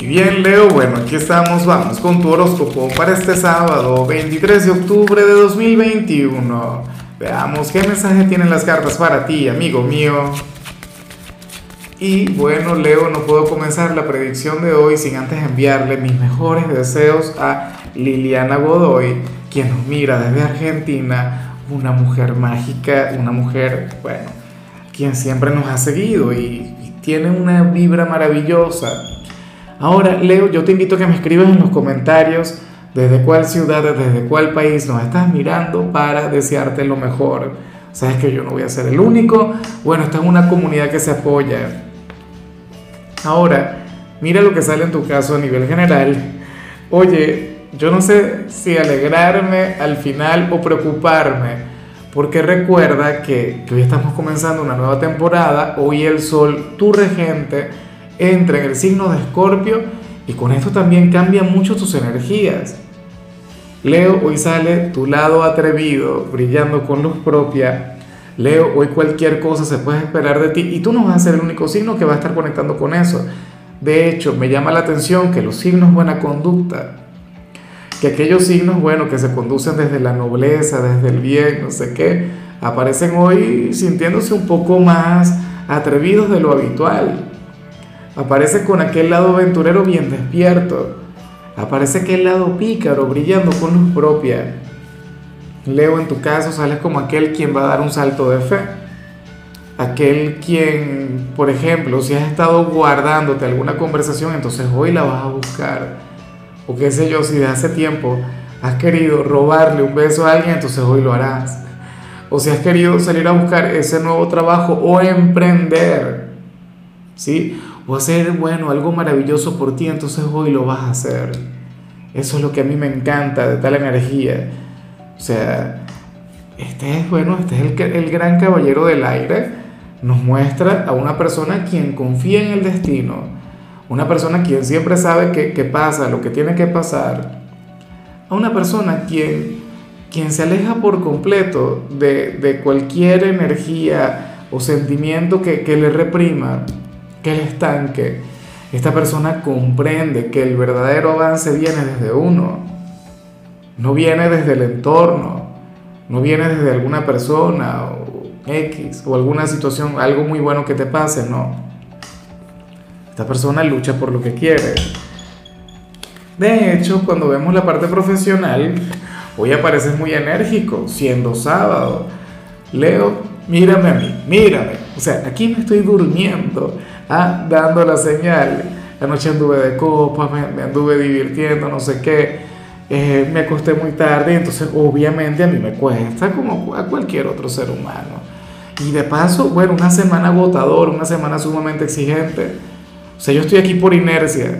Y bien, Leo, bueno, aquí estamos, vamos con tu horóscopo para este sábado, 23 de octubre de 2021. Veamos qué mensaje tienen las cartas para ti, amigo mío. Y bueno, Leo, no puedo comenzar la predicción de hoy sin antes enviarle mis mejores deseos a Liliana Godoy, quien nos mira desde Argentina, una mujer mágica, una mujer, bueno, quien siempre nos ha seguido y, y tiene una vibra maravillosa Ahora, Leo, yo te invito a que me escribas en los comentarios desde cuál ciudad, desde cuál país nos estás mirando para desearte lo mejor. Sabes que yo no voy a ser el único. Bueno, esta es una comunidad que se apoya. Ahora, mira lo que sale en tu caso a nivel general. Oye, yo no sé si alegrarme al final o preocuparme, porque recuerda que, que hoy estamos comenzando una nueva temporada, hoy el sol, tu regente, entra en el signo de Escorpio y con esto también cambian mucho tus energías. Leo, hoy sale tu lado atrevido, brillando con luz propia. Leo, hoy cualquier cosa se puede esperar de ti y tú no vas a ser el único signo que va a estar conectando con eso. De hecho, me llama la atención que los signos buena conducta, que aquellos signos, bueno, que se conducen desde la nobleza, desde el bien, no sé qué, aparecen hoy sintiéndose un poco más atrevidos de lo habitual. Aparece con aquel lado aventurero bien despierto. Aparece aquel lado pícaro brillando con luz propia. Leo, en tu caso, sales como aquel quien va a dar un salto de fe. Aquel quien, por ejemplo, si has estado guardándote alguna conversación, entonces hoy la vas a buscar. O qué sé yo, si de hace tiempo has querido robarle un beso a alguien, entonces hoy lo harás. O si has querido salir a buscar ese nuevo trabajo o emprender, ¿sí? o hacer, bueno, algo maravilloso por ti, entonces hoy lo vas a hacer. Eso es lo que a mí me encanta de tal energía. O sea, este es, bueno, este es el, gran caballero del aire. Nos muestra a una persona quien confía en el destino. Una persona quien siempre sabe qué pasa, lo que tiene que pasar. A una persona quien, quien se aleja por completo de, de cualquier energía o sentimiento que, que le reprima que el estanque. Esta persona comprende que el verdadero avance viene desde uno, no viene desde el entorno, no viene desde alguna persona o X o alguna situación, algo muy bueno que te pase, no. Esta persona lucha por lo que quiere. De hecho, cuando vemos la parte profesional, hoy apareces muy enérgico, siendo sábado. Leo, mírame a mí, mírame. O sea, aquí me estoy durmiendo ah, dando la señal. Anoche anduve de copa, me, anduve divirtiendo, no sé qué. Eh, me acosté muy tarde, entonces obviamente a mí me cuesta como a cualquier otro ser humano. Y de paso, bueno, una semana agotadora, una semana sumamente exigente. O sea, yo estoy aquí por inercia.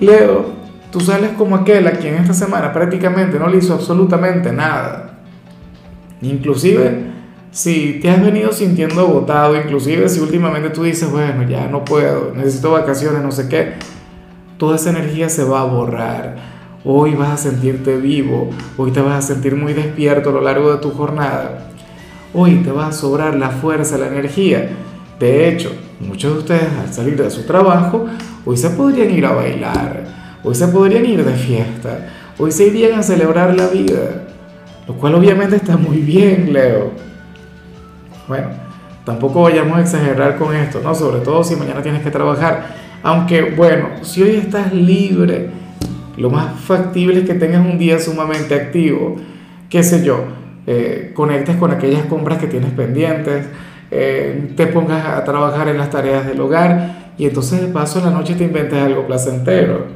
Leo, tú sales como aquel a quien esta semana prácticamente no le hizo absolutamente nada. Inclusive si te has venido sintiendo agotado, inclusive si últimamente tú dices, bueno, ya no puedo, necesito vacaciones, no sé qué, toda esa energía se va a borrar. Hoy vas a sentirte vivo, hoy te vas a sentir muy despierto a lo largo de tu jornada. Hoy te va a sobrar la fuerza, la energía. De hecho, muchos de ustedes al salir de su trabajo, hoy se podrían ir a bailar, hoy se podrían ir de fiesta, hoy se irían a celebrar la vida, lo cual obviamente está muy bien, Leo. Bueno, tampoco vayamos a exagerar con esto, ¿no? Sobre todo si mañana tienes que trabajar. Aunque, bueno, si hoy estás libre, lo más factible es que tengas un día sumamente activo. Qué sé yo, eh, conectes con aquellas compras que tienes pendientes, eh, te pongas a trabajar en las tareas del hogar y entonces de paso en la noche te inventes algo placentero.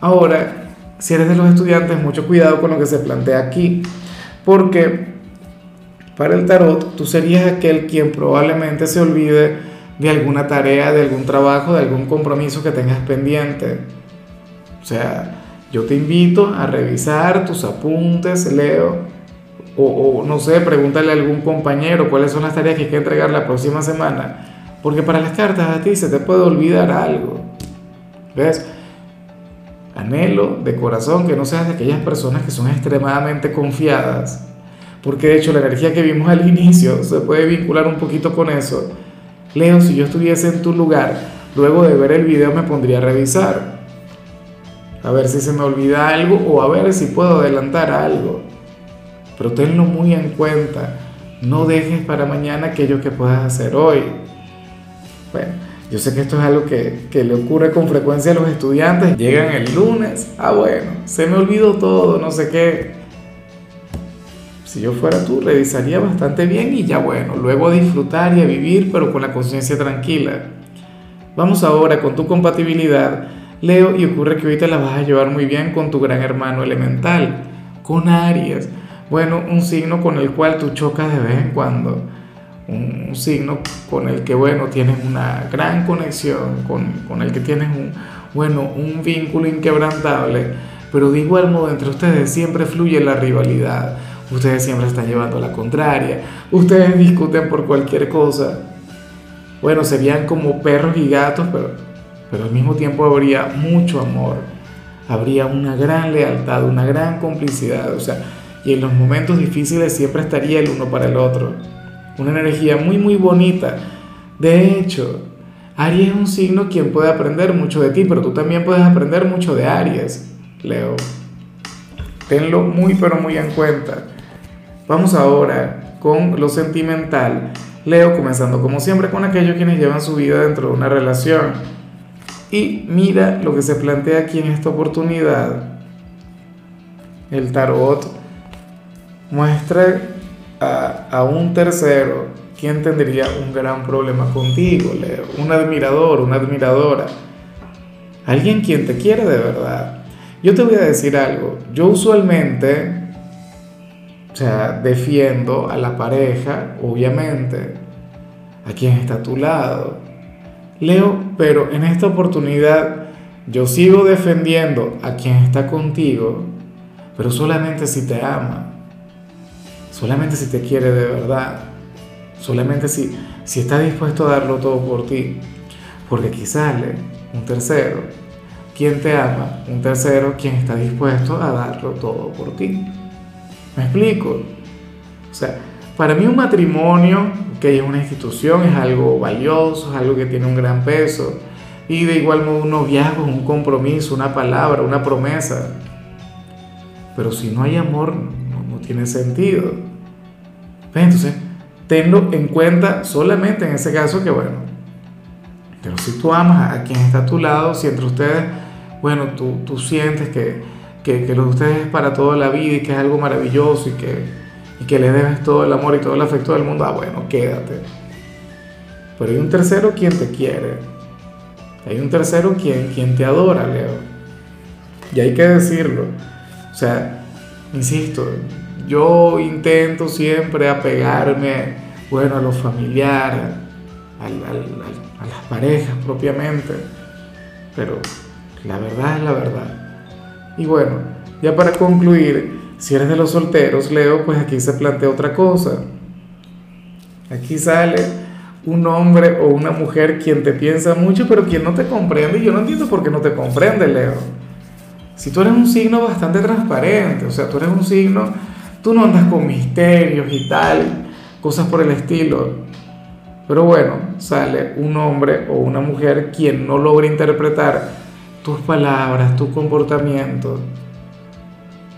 Ahora, si eres de los estudiantes, mucho cuidado con lo que se plantea aquí, porque para el tarot, tú serías aquel quien probablemente se olvide de alguna tarea, de algún trabajo, de algún compromiso que tengas pendiente. O sea, yo te invito a revisar tus apuntes, Leo, o, no sé, pregúntale a algún compañero cuáles son las tareas que hay que entregar la próxima semana. Porque para las cartas a ti se te puede olvidar algo. ¿Ves? Anhelo de corazón que no seas de aquellas personas que son extremadamente confiadas porque de hecho la energía que vimos al inicio se puede vincular un poquito con eso. Leo, si yo estuviese en tu lugar, luego de ver el video me pondría a revisar. A ver si se me olvida algo o a ver si puedo adelantar algo. Pero tenlo muy en cuenta. No dejes para mañana aquello que puedas hacer hoy. Bueno, yo sé que esto es algo que, le ocurre con frecuencia a los estudiantes. Llegan el lunes. Ah, bueno, se me olvidó todo, no sé qué. Si yo fuera tú, revisaría bastante bien y ya bueno, luego a disfrutar y a vivir, pero con la conciencia tranquila. Vamos ahora con tu compatibilidad, Leo, y ocurre que ahorita la vas a llevar muy bien con tu gran hermano elemental, con Aries. Bueno, un signo con el cual tú chocas de vez en cuando. Un, signo con el que, bueno, tienes una gran conexión, con, con el que tienes un, bueno, un vínculo inquebrantable, pero de igual modo entre ustedes siempre fluye la rivalidad ustedes siempre están llevando la contraria, ustedes discuten por cualquier cosa. Bueno, serían como perros y gatos, pero, pero al mismo tiempo habría mucho amor, habría una gran lealtad, una gran complicidad, o sea, y en los momentos difíciles siempre estaría el uno para el otro. Una energía muy, muy bonita. De hecho, Aries es un signo quien puede aprender mucho de ti, pero tú también puedes aprender mucho de Aries, Leo. Tenlo muy, pero muy en cuenta. Vamos ahora con lo sentimental. Leo, comenzando como siempre con aquellos quienes llevan su vida dentro de una relación. Y mira lo que se plantea aquí en esta oportunidad. El tarot muestra a, un tercero quien tendría un gran problema contigo, Leo. Un admirador, una admiradora. Alguien quien te quiere de verdad. Yo te voy a decir algo. Yo usualmente o sea, defiendo a la pareja, obviamente, a quien está a tu lado. Leo, pero en esta oportunidad yo sigo defendiendo a quien está contigo, pero solamente si te ama, solamente si te quiere de verdad, solamente si, si está dispuesto a darlo todo por ti. Porque aquí sale un tercero, quien te ama, un tercero, quien está dispuesto a darlo todo por ti. ¿Me explico? O sea, para mí un matrimonio, que es una institución, es algo valioso, es algo que tiene un gran peso. Y de igual modo un noviazgo, un compromiso, una palabra, una promesa. Pero si no hay amor, no, tiene sentido. Entonces, tenlo en cuenta solamente en ese caso que, bueno, pero si tú amas a quien está a tu lado, si entre ustedes, bueno, tú, tú sientes que, que, lo de ustedes es para toda la vida y que es algo maravilloso y que, y que le debes todo el amor y todo el afecto del mundo, ah, bueno, quédate. Pero hay un tercero quien te quiere. Hay un tercero quien, quien te adora, Leo. Y hay que decirlo. O sea, insisto, yo intento siempre apegarme, bueno, a lo familiar, a, a las parejas propiamente. Pero la verdad es la verdad. Y bueno, ya para concluir, si eres de los solteros, Leo, pues aquí se plantea otra cosa. Aquí sale un hombre o una mujer quien te piensa mucho, pero quien no te comprende. Y yo no entiendo por qué no te comprende, Leo. Si tú eres un signo bastante transparente, o sea, tú eres un signo, tú no andas con misterios y tal, cosas por el estilo. Pero bueno, sale un hombre o una mujer quien no logra interpretar tus palabras, tu comportamiento.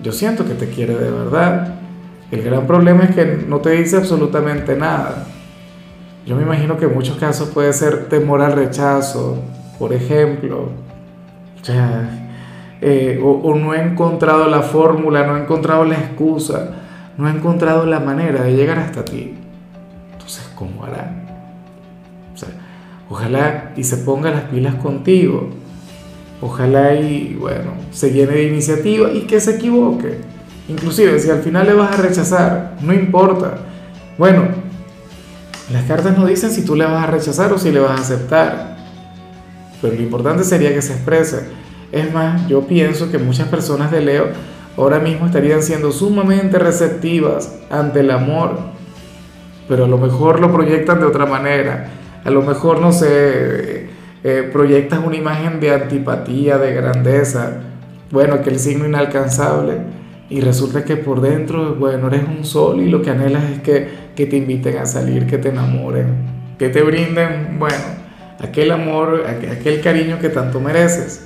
Yo siento que te quiere de verdad. El gran problema es que no te dice absolutamente nada. Yo me imagino que en muchos casos puede ser temor al rechazo, por ejemplo. Eh, o, o no he encontrado la fórmula, no he encontrado la excusa, no he encontrado la manera de llegar hasta ti. Entonces, ¿cómo hará? O ojalá y se ponga las pilas contigo Ojalá y bueno, se llene de iniciativa y que se equivoque. Inclusive si al final le vas a rechazar, no importa. Bueno, las cartas no dicen si tú le vas a rechazar o si le vas a aceptar. Pero lo importante sería que se exprese. Es más, yo pienso que muchas personas de Leo ahora mismo estarían siendo sumamente receptivas ante el amor, pero a lo mejor lo proyectan de otra manera. A lo mejor, no sé, eh, proyectas una imagen de antipatía, de grandeza, bueno, que el signo inalcanzable, y resulta que por dentro, bueno, eres un sol y lo que anhelas es que, que te inviten a salir, que te enamoren, que te brinden, bueno, aquel amor, aquel cariño que tanto mereces.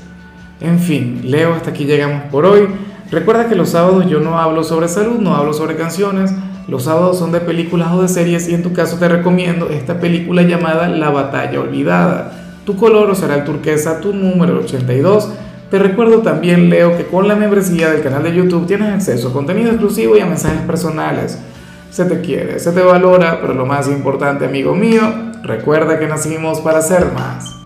En fin, Leo, hasta aquí llegamos por hoy. Recuerda que los sábados yo no hablo sobre salud, no hablo sobre canciones. Los sábados son de películas o de series y en tu caso te recomiendo esta película llamada La batalla olvidada. Tu color será el turquesa, tu número 82. Te recuerdo también, Leo, que con la membresía del canal de YouTube tienes acceso a contenido exclusivo y a mensajes personales. Se te quiere, se te valora, pero lo más importante, amigo mío, recuerda que nacimos para ser más.